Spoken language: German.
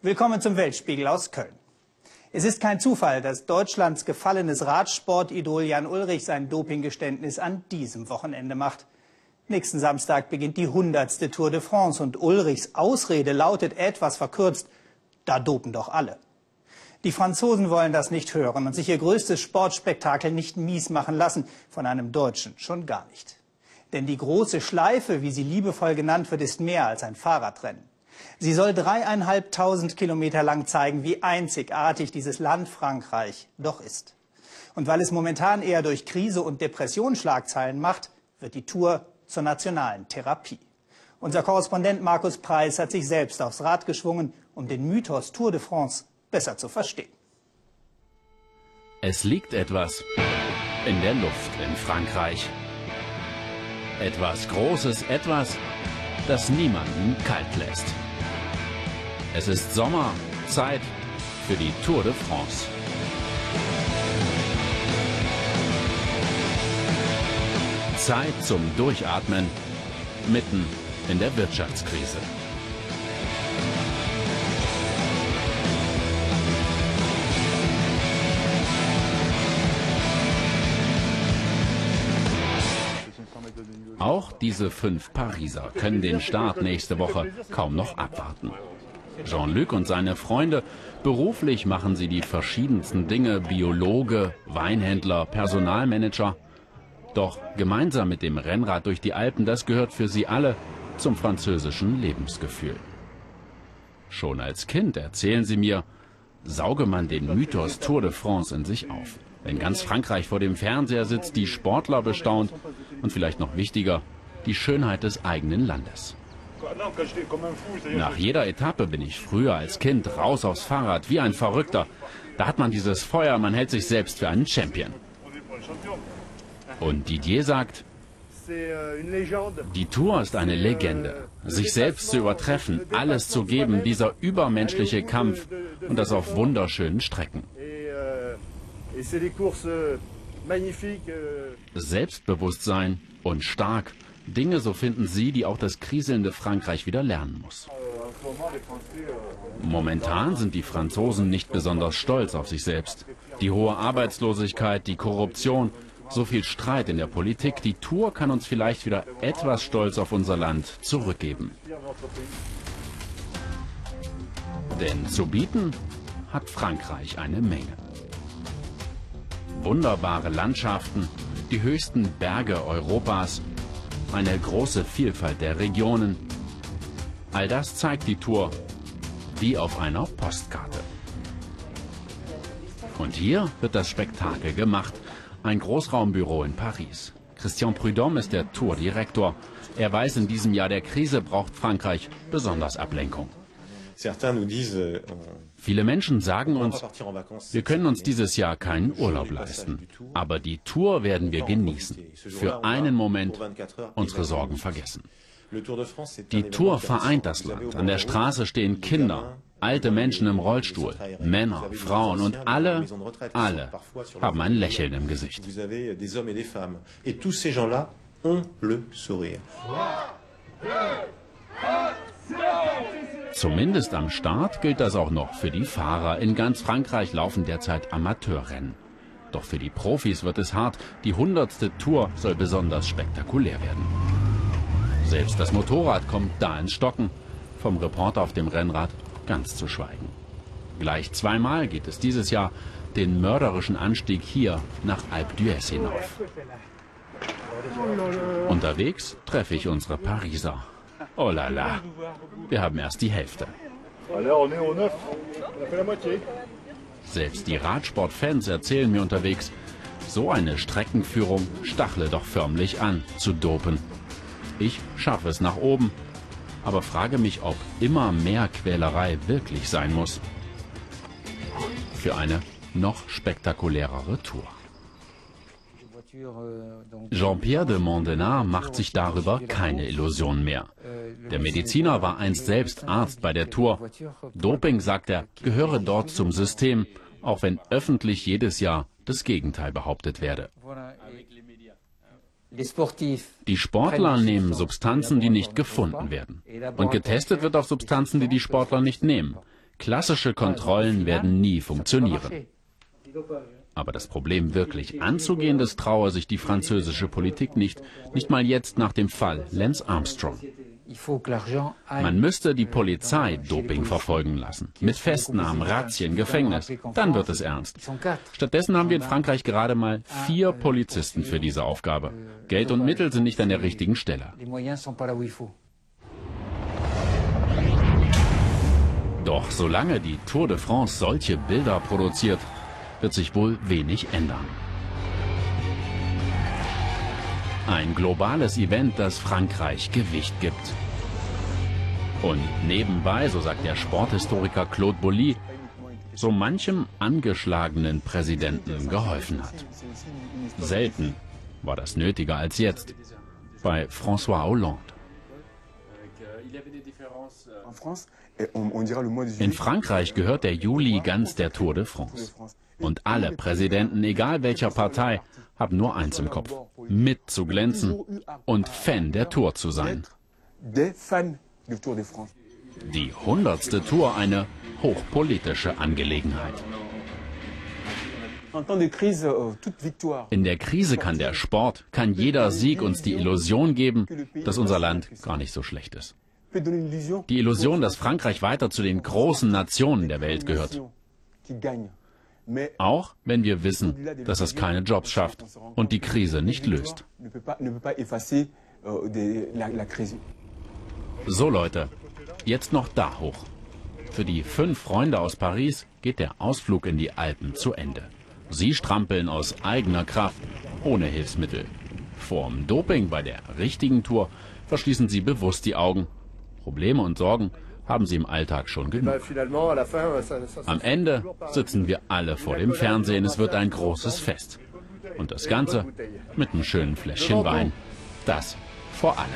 Willkommen zum Weltspiegel aus Köln. Es ist kein Zufall, dass Deutschlands gefallenes Radsportidol Jan Ulrich sein Dopinggeständnis an diesem Wochenende macht. Nächsten Samstag beginnt die 100. Tour de France und Ulrichs Ausrede lautet etwas verkürzt, da dopen doch alle. Die Franzosen wollen das nicht hören und sich ihr größtes Sportspektakel nicht mies machen lassen, von einem Deutschen schon gar nicht. Denn die große Schleife, wie sie liebevoll genannt wird, ist mehr als ein Fahrradrennen. Sie soll dreieinhalbtausend Kilometer lang zeigen, wie einzigartig dieses Land Frankreich doch ist. Und weil es momentan eher durch Krise und Depression Schlagzeilen macht, wird die Tour zur nationalen Therapie. Unser Korrespondent Markus Preis hat sich selbst aufs Rad geschwungen, um den Mythos Tour de France besser zu verstehen. Es liegt etwas in der Luft in Frankreich. Etwas Großes, etwas, das niemanden kalt lässt. Es ist Sommer, Zeit für die Tour de France. Zeit zum Durchatmen mitten in der Wirtschaftskrise. Auch diese fünf Pariser können den Start nächste Woche kaum noch abwarten. Jean-Luc und seine Freunde, beruflich machen sie die verschiedensten Dinge, Biologe, Weinhändler, Personalmanager. Doch gemeinsam mit dem Rennrad durch die Alpen, das gehört für sie alle zum französischen Lebensgefühl. Schon als Kind, erzählen sie mir, sauge man den Mythos Tour de France in sich auf. Wenn ganz Frankreich vor dem Fernseher sitzt, die Sportler bestaunt und vielleicht noch wichtiger, die Schönheit des eigenen Landes. Nach jeder Etappe bin ich früher als Kind raus aufs Fahrrad wie ein Verrückter. Da hat man dieses Feuer, man hält sich selbst für einen Champion. Und Didier sagt, die Tour ist eine Legende. Sich selbst zu übertreffen, alles zu geben, dieser übermenschliche Kampf und das auf wunderschönen Strecken. Selbstbewusstsein und stark. Dinge, so finden sie, die auch das kriselnde Frankreich wieder lernen muss. Momentan sind die Franzosen nicht besonders stolz auf sich selbst. Die hohe Arbeitslosigkeit, die Korruption, so viel Streit in der Politik. Die Tour kann uns vielleicht wieder etwas Stolz auf unser Land zurückgeben. Denn zu bieten hat Frankreich eine Menge. Wunderbare Landschaften, die höchsten Berge Europas, eine große Vielfalt der Regionen. All das zeigt die Tour wie auf einer Postkarte. Und hier wird das Spektakel gemacht. Ein Großraumbüro in Paris. Christian Prudhomme ist der Tourdirektor. Er weiß, in diesem Jahr der Krise braucht Frankreich besonders Ablenkung. Euh, Viele Menschen sagen uns, wir können uns dieses Jahr keinen Urlaub leisten. Aber die Tour werden wir genießen. Für einen Moment unsere Sorgen vergessen. Die Tour vereint das Land. An der Straße stehen Kinder, alte Menschen im Rollstuhl, Männer, Frauen und alle, alle haben ein Lächeln im Gesicht. Zumindest am Start gilt das auch noch für die Fahrer. In ganz Frankreich laufen derzeit Amateurrennen. Doch für die Profis wird es hart. Die hundertste Tour soll besonders spektakulär werden. Selbst das Motorrad kommt da ins Stocken. Vom Reporter auf dem Rennrad ganz zu schweigen. Gleich zweimal geht es dieses Jahr den mörderischen Anstieg hier nach Alpe d'Huez hinauf. Unterwegs treffe ich unsere Pariser. Oh la la. Wir haben erst die Hälfte. Selbst die Radsportfans erzählen mir unterwegs, so eine Streckenführung stachle doch förmlich an, zu dopen. Ich schaffe es nach oben, aber frage mich, ob immer mehr Quälerei wirklich sein muss. Für eine noch spektakulärere Tour. Jean-Pierre de Mondenard macht sich darüber keine Illusionen mehr. Der Mediziner war einst selbst Arzt bei der Tour. Doping, sagt er, gehöre dort zum System, auch wenn öffentlich jedes Jahr das Gegenteil behauptet werde. Die Sportler nehmen Substanzen, die nicht gefunden werden. Und getestet wird auf Substanzen, die die Sportler nicht nehmen. Klassische Kontrollen werden nie funktionieren. Aber das Problem wirklich anzugehen, das traue sich die französische Politik nicht. Nicht mal jetzt nach dem Fall Lance Armstrong. Man müsste die Polizei Doping verfolgen lassen. Mit Festnahmen, Razzien, Gefängnis. Dann wird es ernst. Stattdessen haben wir in Frankreich gerade mal vier Polizisten für diese Aufgabe. Geld und Mittel sind nicht an der richtigen Stelle. Doch solange die Tour de France solche Bilder produziert, wird sich wohl wenig ändern. Ein globales Event, das Frankreich Gewicht gibt. Und nebenbei, so sagt der Sporthistoriker Claude Bolly, so manchem angeschlagenen Präsidenten geholfen hat. Selten war das nötiger als jetzt bei François Hollande. In Frankreich gehört der Juli ganz der Tour de France. Und alle Präsidenten, egal welcher Partei, haben nur eins im Kopf, mit zu glänzen und Fan der Tour zu sein. Die hundertste Tour eine hochpolitische Angelegenheit. In der Krise kann der Sport, kann jeder Sieg uns die Illusion geben, dass unser Land gar nicht so schlecht ist. Die Illusion, dass Frankreich weiter zu den großen Nationen der Welt gehört. Auch wenn wir wissen, dass es keine Jobs schafft und die Krise nicht löst. So Leute, jetzt noch da hoch. Für die fünf Freunde aus Paris geht der Ausflug in die Alpen zu Ende. Sie strampeln aus eigener Kraft, ohne Hilfsmittel. Vorm Doping bei der richtigen Tour verschließen sie bewusst die Augen. Probleme und Sorgen haben sie im Alltag schon genug. Am Ende sitzen wir alle vor dem Fernsehen. Es wird ein großes Fest. Und das Ganze mit einem schönen Fläschchen Wein. Das vor allem.